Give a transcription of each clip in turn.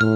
听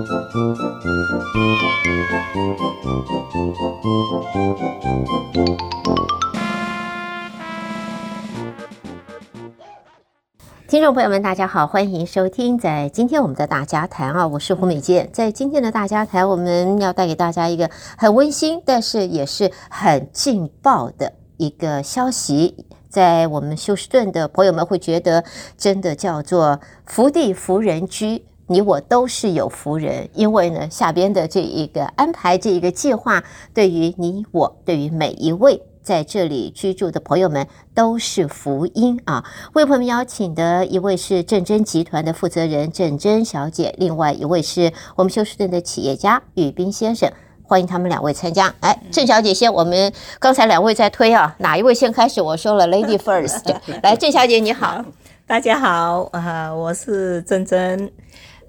众朋友们，大家好，欢迎收听在今天我们的大家谈啊，我是胡美健。在今天的大家谈，我们要带给大家一个很温馨，但是也是很劲爆的一个消息。在我们休斯顿的朋友们会觉得，真的叫做福地福人居，你我都是有福人，因为呢，下边的这一个安排，这一个计划，对于你我，对于每一位。在这里居住的朋友们都是福音啊！为朋友们邀请的一位是正真集团的负责人郑真小姐，另外一位是我们休斯顿的企业家宇斌先生，欢迎他们两位参加。哎，郑小姐先，我们刚才两位在推啊，哪一位先开始？我说了，Lady First，来，郑小姐你好，大家好啊，我是郑珍。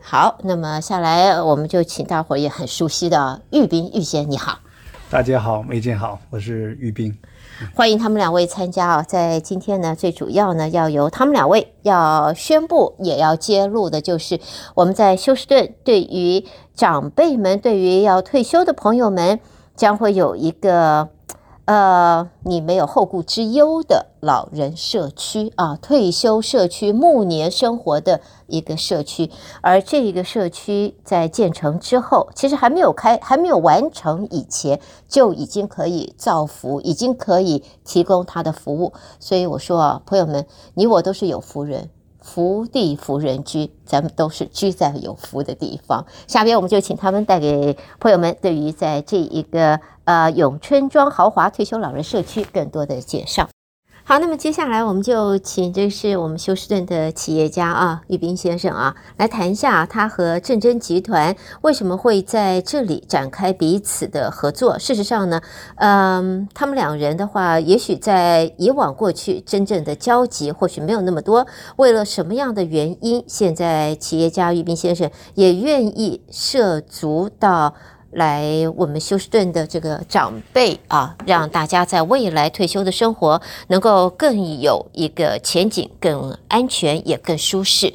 好，那么下来我们就请大伙儿也很熟悉的玉斌玉先你好。大家好，美健好，我是玉斌，欢迎他们两位参加啊！在今天呢，最主要呢，要由他们两位要宣布，也要揭露的，就是我们在休斯顿对于长辈们，对于要退休的朋友们，将会有一个。呃，你没有后顾之忧的老人社区啊，退休社区、暮年生活的一个社区，而这一个社区在建成之后，其实还没有开，还没有完成以前，就已经可以造福，已经可以提供他的服务。所以我说啊，朋友们，你我都是有福人。福地福人居，咱们都是居在有福的地方。下边我们就请他们带给朋友们对于在这一个呃永春庄豪华退休老人社区更多的介绍。好，那么接下来我们就请这是我们休斯顿的企业家啊，玉斌先生啊，来谈一下他和正真集团为什么会在这里展开彼此的合作。事实上呢，嗯，他们两人的话，也许在以往过去真正的交集或许没有那么多。为了什么样的原因，现在企业家玉斌先生也愿意涉足到。来，我们休斯顿的这个长辈啊，让大家在未来退休的生活能够更有一个前景，更安全，也更舒适。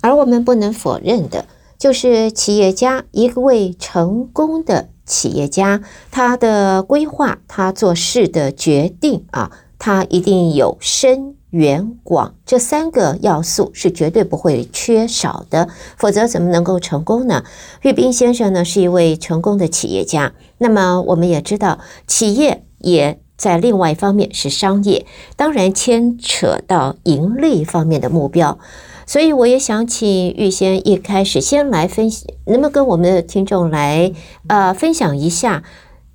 而我们不能否认的，就是企业家一位成功的企业家，他的规划，他做事的决定啊，他一定有深。远广这三个要素是绝对不会缺少的，否则怎么能够成功呢？玉斌先生呢是一位成功的企业家，那么我们也知道，企业也在另外一方面是商业，当然牵扯到盈利方面的目标，所以我也想请玉先一开始先来分析，能不能跟我们的听众来呃分享一下？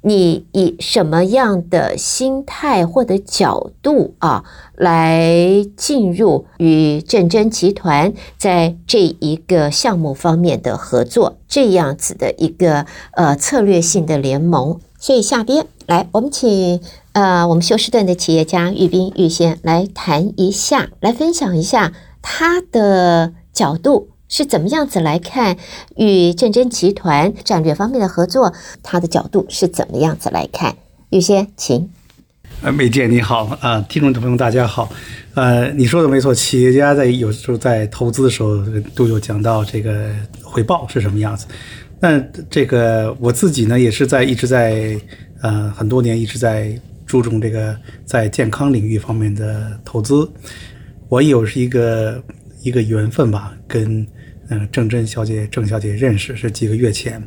你以什么样的心态或者角度啊，来进入与正真集团在这一个项目方面的合作，这样子的一个呃策略性的联盟？所以下边来，我们请呃我们休斯顿的企业家玉斌玉先来谈一下，来分享一下他的角度。是怎么样子来看与正真集团战略方面的合作？他的角度是怎么样子来看？玉先，请。呃，美健你好，啊、呃，听众朋友大家好，呃，你说的没错，企业家在有时候在投资的时候都有讲到这个回报是什么样子。那这个我自己呢，也是在一直在呃很多年一直在注重这个在健康领域方面的投资。我有是一个一个缘分吧，跟。嗯，郑珍小姐、郑小姐认识是几个月前，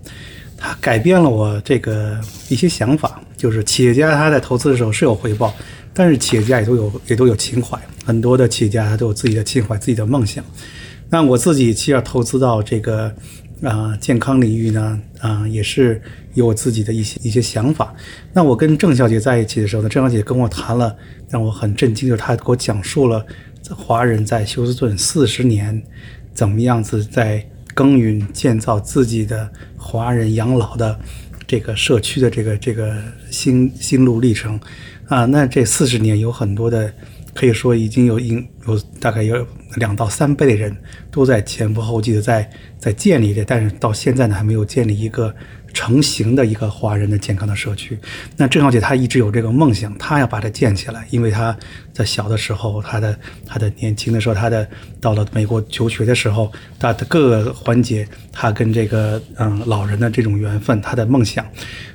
她改变了我这个一些想法。就是企业家他在投资的时候是有回报，但是企业家也都有也都有情怀。很多的企业家他都有自己的情怀、自己的梦想。那我自己其实要投资到这个啊、健康领域呢，啊、也是有我自己的一些一些想法。那我跟郑小姐在一起的时候呢，郑小姐跟我谈了，让我很震惊，就是她给我讲述了华人在休斯顿四十年。怎么样子在耕耘建造自己的华人养老的这个社区的这个这个心心路历程啊。那这四十年有很多的，可以说已经有有有大概有两到三倍的人都在前赴后继的在在建立的，但是到现在呢还没有建立一个。成型的一个华人的健康的社区，那郑小姐她一直有这个梦想，她要把它建起来，因为她在小的时候，她的她的年轻的时候，她的到了美国求学的时候，她的各个环节，她跟这个嗯老人的这种缘分，她的梦想，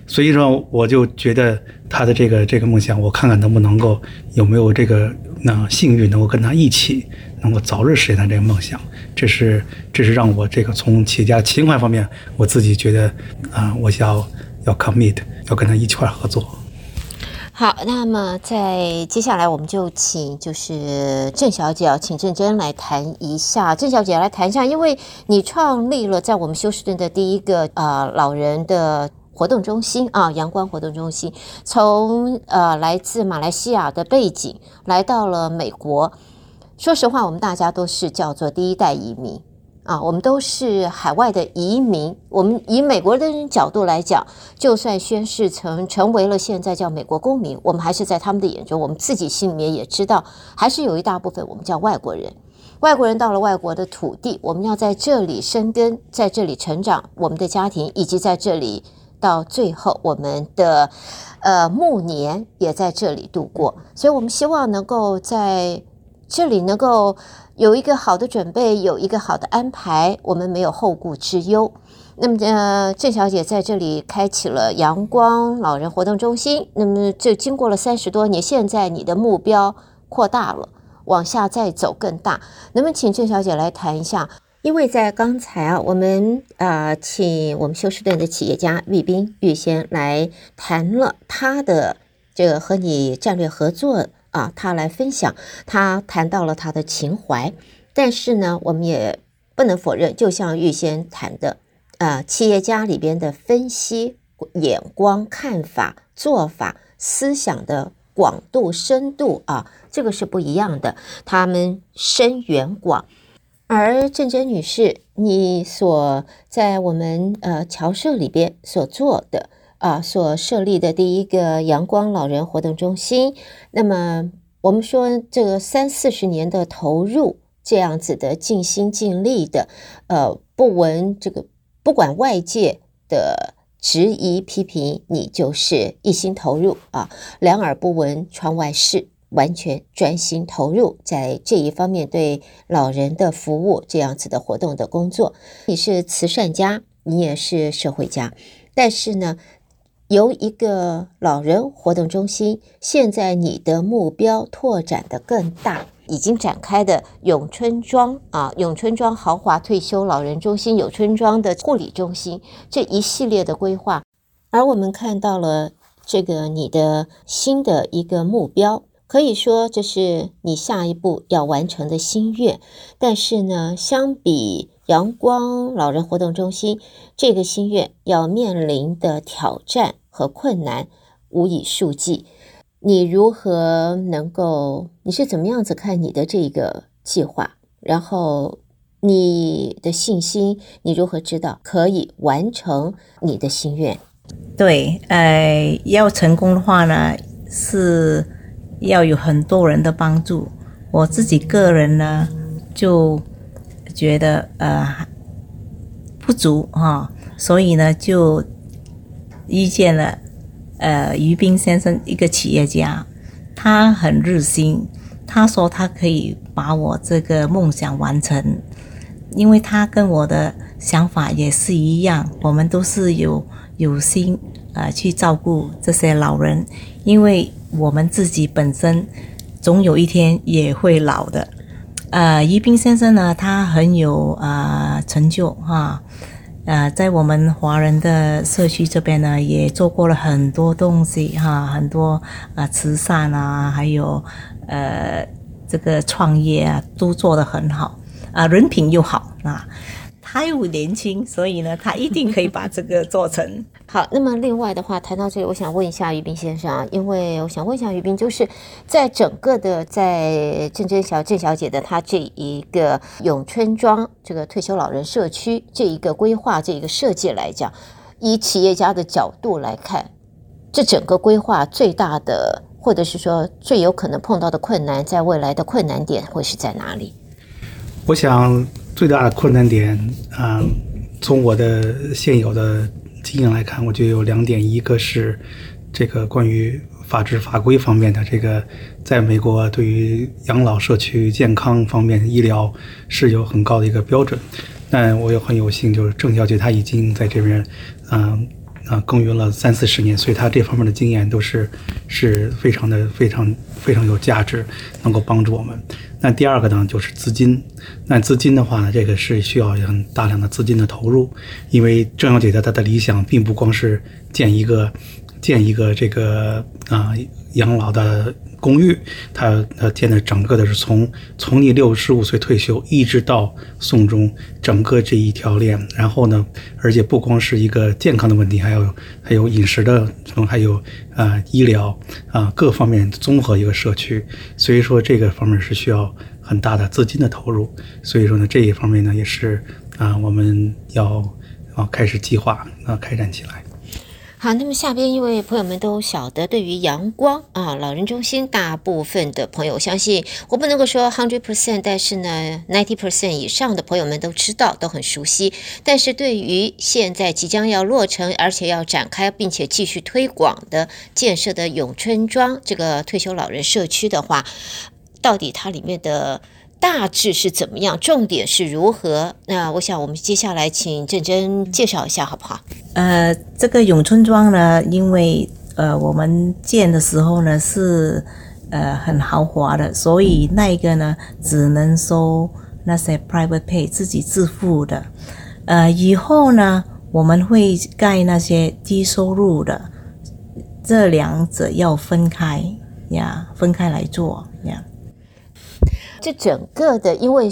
所以说我就觉得她的这个这个梦想，我看看能不能够有没有这个那幸运能够跟她一起。能够早日实现他这个梦想，这是这是让我这个从企业家情怀方面，我自己觉得啊、呃，我要要 commit，要跟他一块儿合作。好，那么在接下来我们就请就是郑小姐啊，请郑珍来谈一下。郑小姐来谈一下，因为你创立了在我们休斯顿的第一个、呃、老人的活动中心啊，阳光活动中心，从呃来自马来西亚的背景来到了美国。说实话，我们大家都是叫做第一代移民啊，我们都是海外的移民。我们以美国人的角度来讲，就算宣誓成成为了现在叫美国公民，我们还是在他们的眼中，我们自己心里面也知道，还是有一大部分我们叫外国人。外国人到了外国的土地，我们要在这里生根，在这里成长，我们的家庭以及在这里到最后我们的呃暮年也在这里度过。所以，我们希望能够在。这里能够有一个好的准备，有一个好的安排，我们没有后顾之忧。那么，呃，郑小姐在这里开启了阳光老人活动中心。那么，这经过了三十多年，现在你的目标扩大了，往下再走更大。那么，请郑小姐来谈一下，因为在刚才啊，我们啊、请我们休斯顿的企业家玉斌玉先来谈了他的这个和你战略合作。啊，他来分享，他谈到了他的情怀，但是呢，我们也不能否认，就像预先谈的，啊，企业家里边的分析、眼光、看法、做法、思想的广度、深度啊，这个是不一样的，他们深远广。而郑珍女士，你所在我们呃侨社里边所做的。啊，所设立的第一个阳光老人活动中心，那么我们说这个三四十年的投入，这样子的尽心尽力的，呃，不闻这个不管外界的质疑批评，你就是一心投入啊，两耳不闻窗外事，完全专心投入在这一方面对老人的服务，这样子的活动的工作。你是慈善家，你也是社会家，但是呢，由一个老人活动中心，现在你的目标拓展得更大，已经展开的永春庄啊，永春庄豪华退休老人中心，永春庄的护理中心这一系列的规划，而我们看到了这个你的新的一个目标，可以说这是你下一步要完成的心愿。但是呢，相比阳光老人活动中心这个心愿要面临的挑战。和困难无以数计，你如何能够？你是怎么样子看你的这个计划？然后你的信心，你如何知道可以完成你的心愿？对，呃，要成功的话呢，是要有很多人的帮助。我自己个人呢，就觉得呃不足哈，所以呢就。遇见了，呃，于斌先生一个企业家，他很热心，他说他可以把我这个梦想完成，因为他跟我的想法也是一样，我们都是有有心啊、呃、去照顾这些老人，因为我们自己本身总有一天也会老的。呃，于斌先生呢，他很有啊、呃、成就哈。呃，在我们华人的社区这边呢，也做过了很多东西哈，很多啊慈善啊，还有呃这个创业啊，都做得很好啊，人品又好啊。他又年轻，所以呢，他一定可以把这个做成 好。那么，另外的话，谈到这里，我想问一下于斌先生啊，因为我想问一下于斌，就是在整个的在郑珍小郑小姐的她这一个永春庄这个退休老人社区这一个规划这一个设计来讲，以企业家的角度来看，这整个规划最大的，或者是说最有可能碰到的困难，在未来的困难点会是在哪里？我想最大的困难点啊、从我的现有的经验来看，我觉得有两点，一个是这个关于法制法规方面的，这个在美国对于养老社区健康方面医疗是有很高的一个标准。但我也很有幸，就是郑小姐她已经在这边，嗯。啊，耕耘了三四十年，所以他这方面的经验都是是非常的、非常、非常有价值，能够帮助我们。那第二个呢，就是资金。那资金的话呢，这个是需要很大量的资金的投入，因为郑小姐的她的理想并不光是建一个建一个这个啊养老的。公寓，他他建的整个的是从从你六十五岁退休一直到送终，整个这一条链。然后呢，而且不光是一个健康的问题，还有还有饮食的，还有啊、医疗啊、各方面综合一个社区。所以说这个方面是需要很大的资金的投入。所以说呢，这一方面呢也是啊、我们要啊开始计划啊开展起来。好，那么下边因为朋友们都晓得，对于阳光啊老人中心，大部分的朋友相信我不能够说 hundred percent，但是呢 ninety percent 以上的朋友们都知道，都很熟悉。但是对于现在即将要落成，而且要展开并且继续推广的建设的永春庄这个退休老人社区的话，到底它里面的大致是怎么样？重点是如何？那我想我们接下来请郑珍介绍一下，好不好？呃，这个永春庄呢，因为呃我们建的时候呢是呃很豪华的，所以那个呢只能收那些 private pay 自己自付的。呃，以后呢我们会盖那些低收入的，这两者要分开呀，分开来做呀。这整个的，因为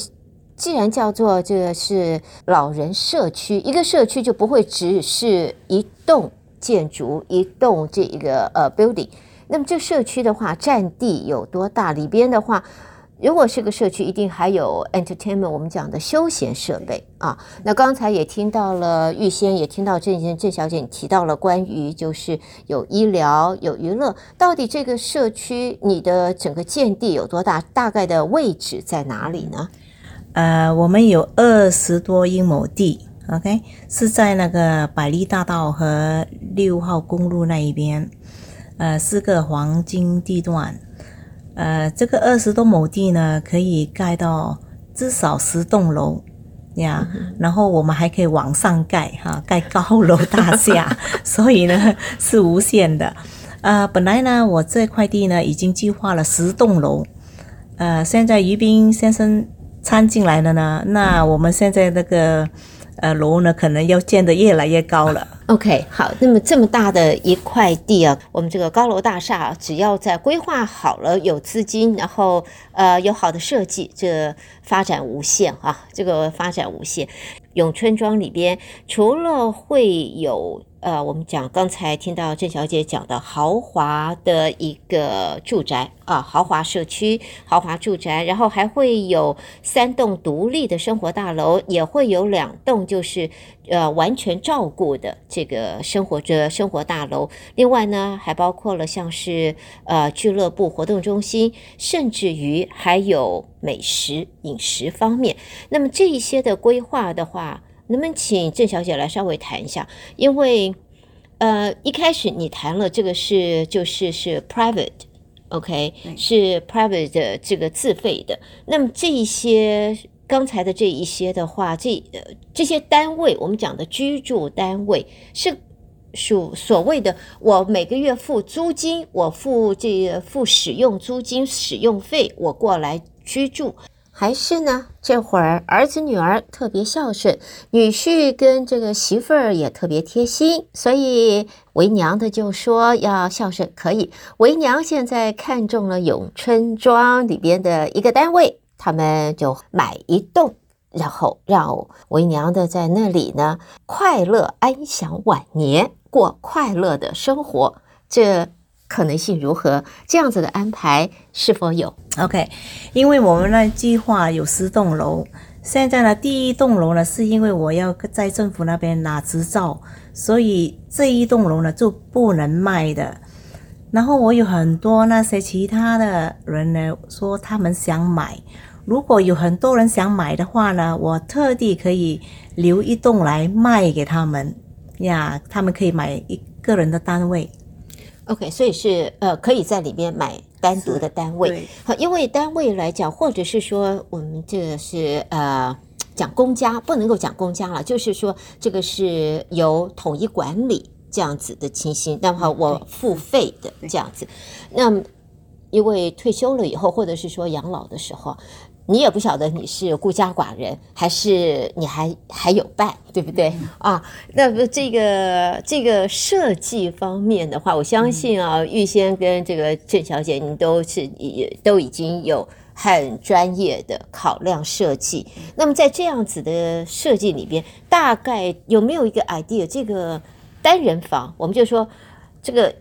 既然叫做这个是老人社区，一个社区就不会只是一栋建筑、一栋这一个呃 building。那么这社区的话，占地有多大？里边的话。如果是个社区，一定还有 entertainment，我们讲的休闲设备啊。那刚才也听到了玉仙，也听到郑先郑小姐你提到了关于就是有医疗有娱乐，到底这个社区你的整个建地有多大？大概的位置在哪里呢？呃，我们有二十多英亩地，OK，是在那个百利大道和六号公路那一边，呃，是个黄金地段。呃，这个二十多亩地呢，可以盖到至少十栋楼呀。然后我们还可以往上盖哈，盖高楼大厦，所以呢是无限的。呃，本来呢我这块地呢已经计划了十栋楼，呃，现在于斌先生参进来了呢，那我们现在那个。呃，楼呢可能要建得越来越高了。OK，好，那么这么大的一块地啊，我们这个高楼大厦，只要在规划好了，有资金，然后呃有好的设计，这发展无限啊，这个发展无限。永春庄里边除了会有。呃，我们讲刚才听到郑小姐讲的豪华的一个住宅啊，豪华社区、豪华住宅，然后还会有三栋独立的生活大楼，也会有两栋就是呃完全照顾的这个生活着生活大楼。另外呢，还包括了像是呃俱乐部、活动中心，甚至于还有美食饮食方面。那么这一些的规划的话。能不能请郑小姐来稍微谈一下？因为，呃，一开始你谈了这个是就是是 private，OK，、okay? 是 private 的这个自费的。那么这一些刚才的这一些的话，这呃这些单位，我们讲的居住单位是属所谓的我每个月付租金，我付这个付使用租金使用费，我过来居住。还是呢，这会儿儿子女儿特别孝顺，女婿跟这个媳妇儿也特别贴心，所以为娘的就说要孝顺可以。为娘现在看中了永春庄里边的一个单位，他们就买一栋，然后让为娘的在那里呢快乐安享晚年，过快乐的生活。这。可能性如何？这样子的安排是否有？OK，因为我们那计划有十栋楼，现在呢，第一栋楼呢，是因为我要在政府那边拿执照，所以这一栋楼呢就不能卖的。然后我有很多那些其他的人呢说他们想买，如果有很多人想买的话呢，我特地可以留一栋来卖给他们呀，他们可以买一个人的单位。OK，所以是呃可以在里面买单独的单位。好，因为单位来讲，或者是说我们这个是呃讲公家，不能够讲公家了，就是说这个是由统一管理这样子的情形。那么我付费的这样子，那么因为退休了以后，或者是说养老的时候。你也不晓得你是孤家寡人，还是你还还有伴，对不对啊？那么这个这个设计方面的话，我相信啊，玉先跟这个郑小姐，你都是也都已经有很专业的考量设计。那么在这样子的设计里边，大概有没有一个 idea？这个单人房，我们就说这个。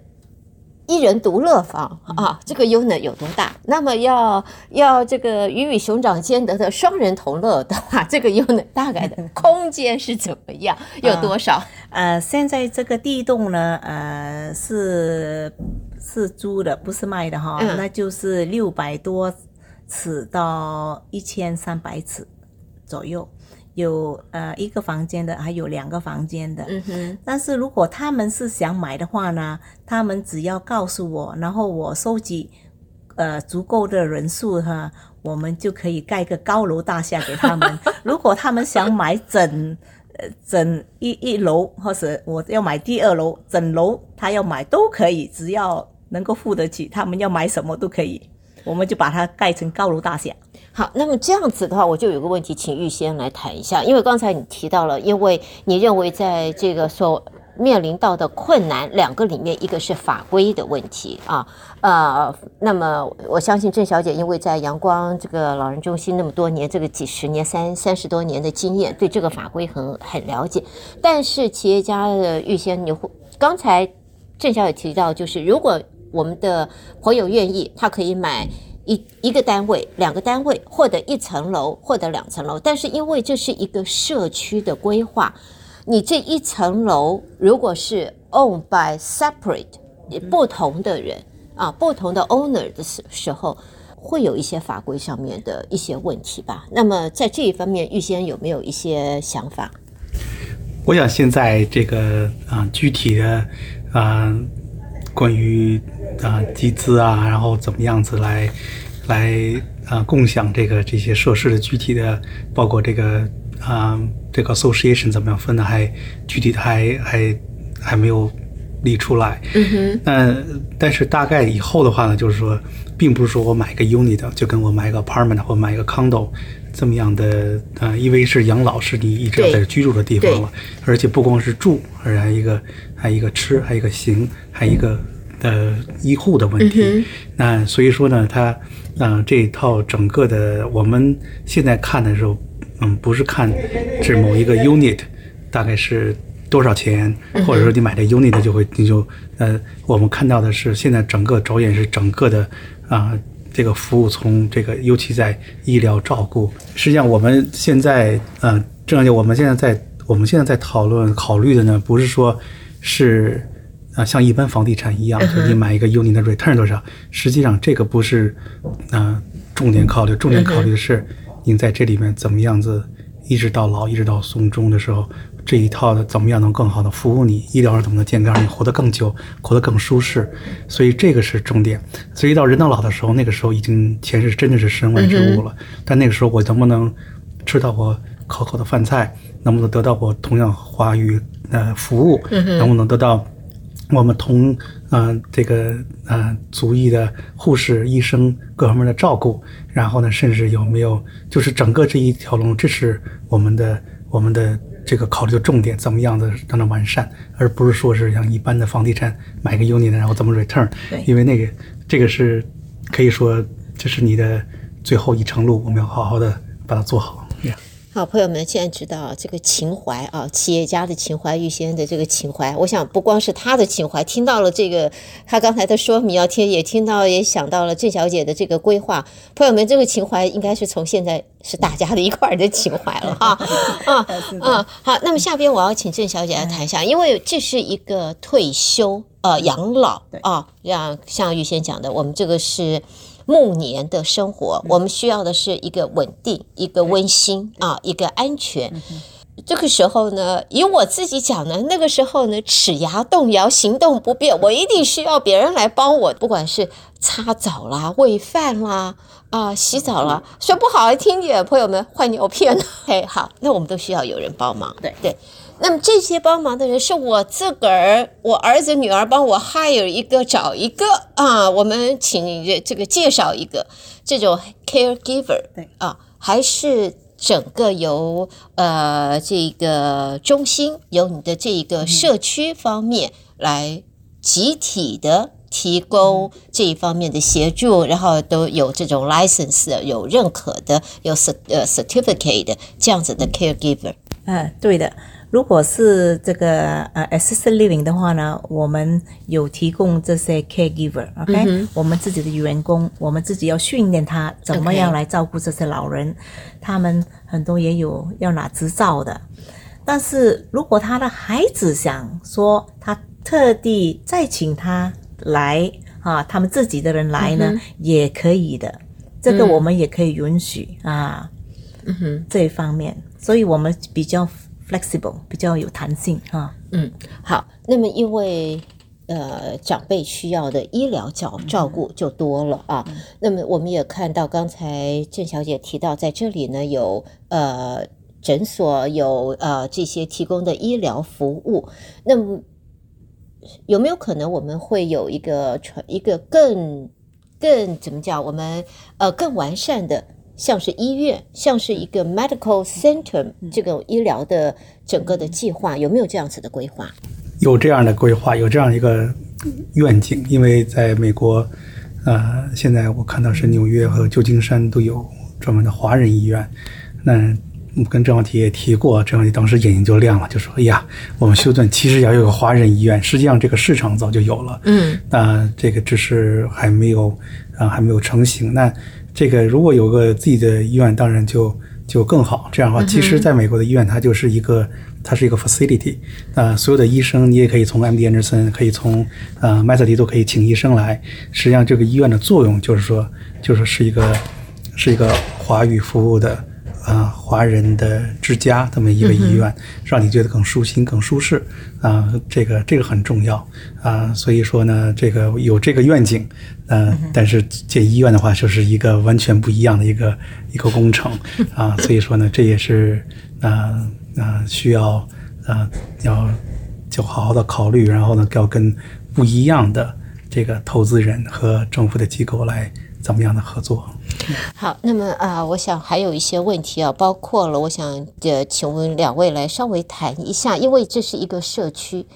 一人独乐房啊，这个 unit 有多大？那么要要这个鱼与熊掌兼得的双人同乐的话，这个 unit 大概的空间是怎么样？有多少？呃，呃，现在这个地洞呢，呃，是是租的，不是卖的哈，嗯、那就是六百多尺到一千三百尺左右。有呃一个房间的，还有两个房间的。嗯哼。但是如果他们是想买的话呢，他们只要告诉我，然后我收集呃足够的人数哈，我们就可以盖个高楼大厦给他们。如果他们想买整呃整一一楼，或者我要买第二楼，整楼他要买都可以，只要能够付得起，他们要买什么都可以，我们就把它盖成高楼大厦。好，那么这样子的话，我就有个问题，请玉仙来谈一下。因为刚才你提到了，因为你认为在这个所面临到的困难，两个里面，一个是法规的问题啊，呃，那么我相信郑小姐因为在阳光这个老人中心那么多年，这个几十年、三三十多年的经验，对这个法规很很了解。但是企业家的玉仙，你会刚才郑小姐提到，就是如果我们的朋友愿意，他可以买。一一个单位、两个单位，或者一层楼，或者两层楼，但是因为这是一个社区的规划，你这一层楼如果是 owned by separate 不同的人啊，不同的 owner 的时候，会有一些法规上面的一些问题吧？那么在这一方面，预先有没有一些想法？我想现在这个啊，具体的啊。关于啊集资啊，然后怎么样子来来啊共享这个这些设施的具体的，包括这个啊这个 association 怎么样分的，还具体的还还还没有理出来。嗯哼。那但是大概以后的话呢，就是说，并不是说我买个 unit 就跟我买个 apartment 或买一个 condo 这么样的呃，因为是养老是你一直要在这居住的地方了，而且不光是住，而且还一个。还有一个吃，还有一个行，还有一个呃医护的问题。嗯、那所以说呢，它嗯、呃、这一套整个的，我们现在看的时候，嗯，不是看是某一个 unit 大概是多少钱，嗯、或者说你买这 unit 就会你就呃，我们看到的是现在整个着眼是整个的啊、呃、这个服务从这个尤其在医疗照顾，实际上我们现在嗯呃，正就我们现在在我们现在在讨论考虑的呢，不是说。是啊，像一般房地产一样，就你买一个 unit 的 return 多少？实际上这个不是啊重点考虑，重点考虑的是您在这里面怎么样子一直到老，一直到送终的时候，这一套的怎么样能更好的服务你，医疗上怎么能健康，让你活得更久，活得更舒适。所以这个是重点。所以到人到老的时候，那个时候已经钱是真的是身外之物了。但那个时候我能不能吃到我可口的饭菜，能不能得到我同样华语？呃，服务能不能得到我们同啊、呃、这个啊族裔的护士、医生各方面的照顾？然后呢，甚至有没有就是整个这一条龙，这是我们的我们的这个考虑的重点，怎么样的让它完善，而不是说是像一般的房地产买个 unit 然后怎么 return？对，因为那个这个是可以说这是你的最后一程路，我们要好好的把它做好。Yeah. 好，朋友们，现在知道这个情怀啊，企业家的情怀，预先生的这个情怀，我想不光是他的情怀，听到了这个他刚才的说明，要听也听到，也想到了郑小姐的这个规划。朋友们，这个情怀应该是从现在是大家的一块儿的情怀了 哈。啊啊，好，那么下边我要请郑小姐来谈一下，因为这是一个退休呃养老啊，让像预先讲的，我们这个是。暮年的生活，我们需要的是一个稳定，一个温馨啊，一个安全。这个时候呢，以我自己讲呢，那个时候呢，齿牙动摇，行动不便，我一定需要别人来帮我，不管是擦澡啦、喂饭啦、啊洗澡啦，说不好听点，朋友们换尿片，嘿，好，那我们都需要有人帮忙，对。对。那么这些帮忙的人是我自个儿，我儿子女儿帮我 hire 一个找一个啊，我们请这个介绍一个这种 caregiver 对。啊，还是整个由呃这个中心由你的这个社区方面来集体的提供这一方面的协助，然后都有这种 license 有认可的有 cert 呃 certificate 的这样子的 caregiver，嗯，对的。如果是这个呃 assisted living 的话呢，我们有提供这些 caregiver，OK，、okay? 嗯、我们自己的员工，我们自己要训练他怎么样来照顾这些老人.他们很多也有要拿执照的。但是如果他的孩子想说他特地再请他来啊，他们自己的人来呢，嗯、也可以的，这个我们也可以允许、嗯、啊，嗯哼，这一方面，所以我们比较。Flexible 比较有弹性哈，嗯，好，那么因为呃长辈需要的医疗照照顾就多了啊，那么我们也看到刚才郑小姐提到在这里呢有呃诊所有呃这些提供的医疗服务，那么有没有可能我们会有一个传一个更更怎么讲我们呃更完善的？像是医院，像是一个 medical center，这个医疗的整个的计划，有没有这样子的规划？有这样的规划，有这样一个愿景。因为在美国，呃，现在我看到是纽约和旧金山都有专门的华人医院。那我跟郑小提也提过，郑小提当时眼睛就亮了，就说：“哎呀，我们休斯顿其实要有个华人医院。实际上这个市场早就有了，嗯，那这个只是还没有啊，还没有成型。那。”这个如果有个自己的医院，当然就就更好。这样的话，其实在美国的医院，它就是一个，它是一个 facility。啊，所有的医生，你也可以从 MD Anderson，可以从呃麦瑟迪都可以请医生来。实际上，这个医院的作用就是说，就是是一个是一个华语服务的。啊，华人的之家这么一个医院，让你觉得更舒心、更舒适啊，这个这个很重要啊。所以说呢，这个有这个愿景，呃，但是建医院的话，就是一个完全不一样的一个一个工程 啊。所以说呢，这也是啊啊需要啊要就好好的考虑，然后呢，要跟不一样的这个投资人和政府的机构来怎么样的合作。好，那么啊、呃，我想还有一些问题啊，包括了，我想呃，请问两位来稍微谈一下，因为这是一个社区，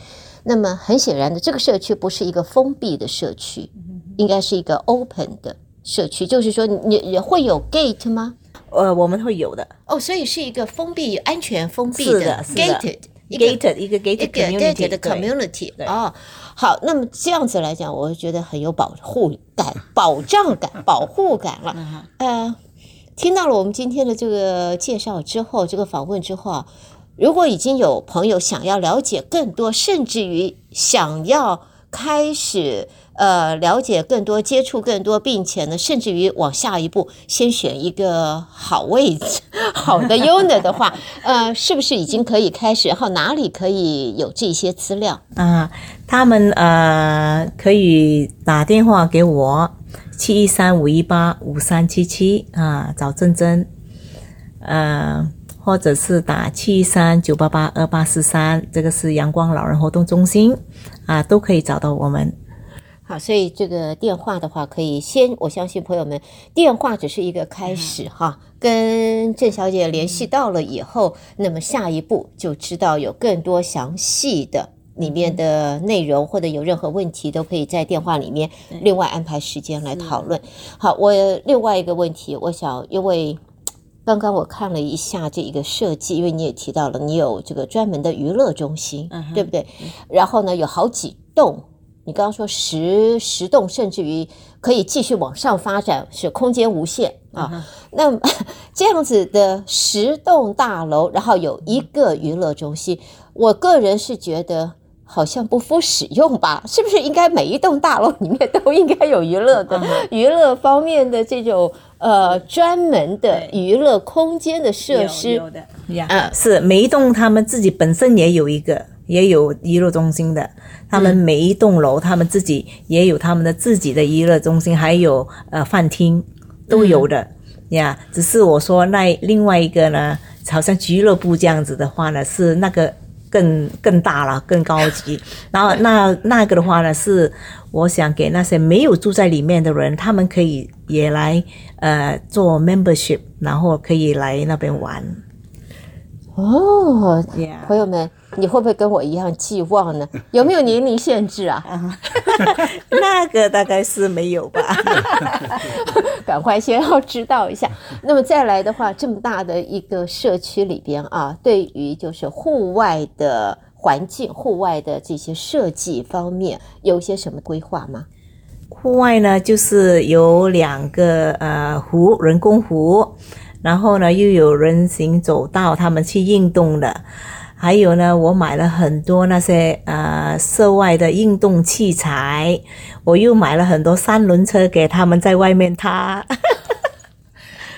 那么很显然的，这个社区不是一个封闭的社区，应该是一个 open 的社区，就是说你也会有 gate 吗？呃，我们会有的哦，所以是一个封闭、安全封闭的，的 gated gated 一个 gated community 的 community 哦。好，那么这样子来讲，我觉得很有保护感、保障感、保护感了。呃，听到了我们今天的这个介绍之后，这个访问之后啊，如果已经有朋友想要了解更多，甚至于想要开始。呃，了解更多，接触更多，并且呢，甚至于往下一步，先选一个好位置、好的 unit 的话，呃，是不是已经可以开始？然后哪里可以有这些资料啊？他们呃可以打电话给我，七一三五一八五三七七啊，找珍珍，呃，或者是打七一三九八八二八四三，这个是阳光老人活动中心啊，都可以找到我们。好，所以这个电话的话，可以先，我相信朋友们，电话只是一个开始哈。跟郑小姐联系到了以后，那么下一步就知道有更多详细的里面的内容，或者有任何问题，都可以在电话里面另外安排时间来讨论。好，我另外一个问题，我想因为刚刚我看了一下这一个设计，因为你也提到了，你有这个专门的娱乐中心，嗯、对不对？然后呢，有好几栋，你刚刚说十十栋，甚至于可以继续往上发展，是空间无限啊。嗯、那 这样子的十栋大楼，然后有一个娱乐中心，我个人是觉得。好像不敷使用吧？是不是应该每一栋大楼里面都应该有娱乐的、娱乐方面的这种呃专门的娱乐空间的设施？有，有的，呀、嗯，是每一栋他们自己本身也有一个，也有娱乐中心的。他们每一栋楼，他们自己也有他们的自己的娱乐中心，还有呃饭厅都有的呀。只是我说那另外一个呢，好像俱乐部这样子的话呢，是那个。更更大了，更高级。然后那那个的话呢，是我想给那些没有住在里面的人，他们可以也来呃做 membership，然后可以来那边玩。哦，Yeah. 朋友们，你会不会跟我一样寄望呢？有没有年龄限制啊？那个大概是没有吧。赶快先要知道一下。那么再来的话，这么大的一个社区里边啊，对于就是户外的环境、户外的这些设计方面，有些什么规划吗？户外呢，就是有两个呃湖，人工湖。然后呢，又有人行走道，他们去运动的。还有呢，我买了很多那些呃涉外的运动器材，我又买了很多三轮车给他们在外面踏。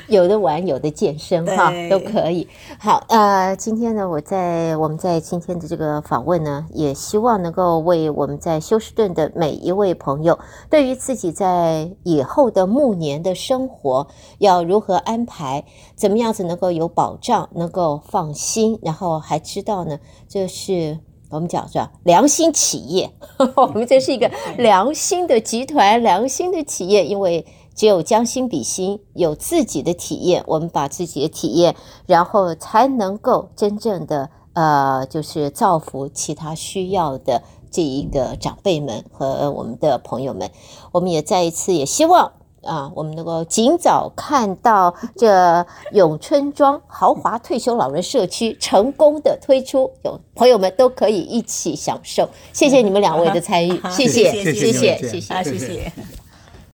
有的玩，有的健身，哈，都可以。好，呃，今天呢，我在我们在今天的这个访问呢，也希望能够为我们在休斯顿的每一位朋友，对于自己在以后的暮年的生活要如何安排，怎么样子能够有保障，能够放心，然后还知道呢，这是我们讲是良心企业，我们这是一个良心的集团，良心的企业，因为。只有将心比心，有自己的体验，我们把自己的体验，然后才能够真正的呃，就是造福其他需要的这一个长辈们和我们的朋友们。我们也再一次也希望啊，我们能够尽早看到这永春庄豪华退休老人社区成功的推出，有朋友们都可以一起享受。谢谢你们两位的参与，谢谢，谢谢，谢谢，谢谢。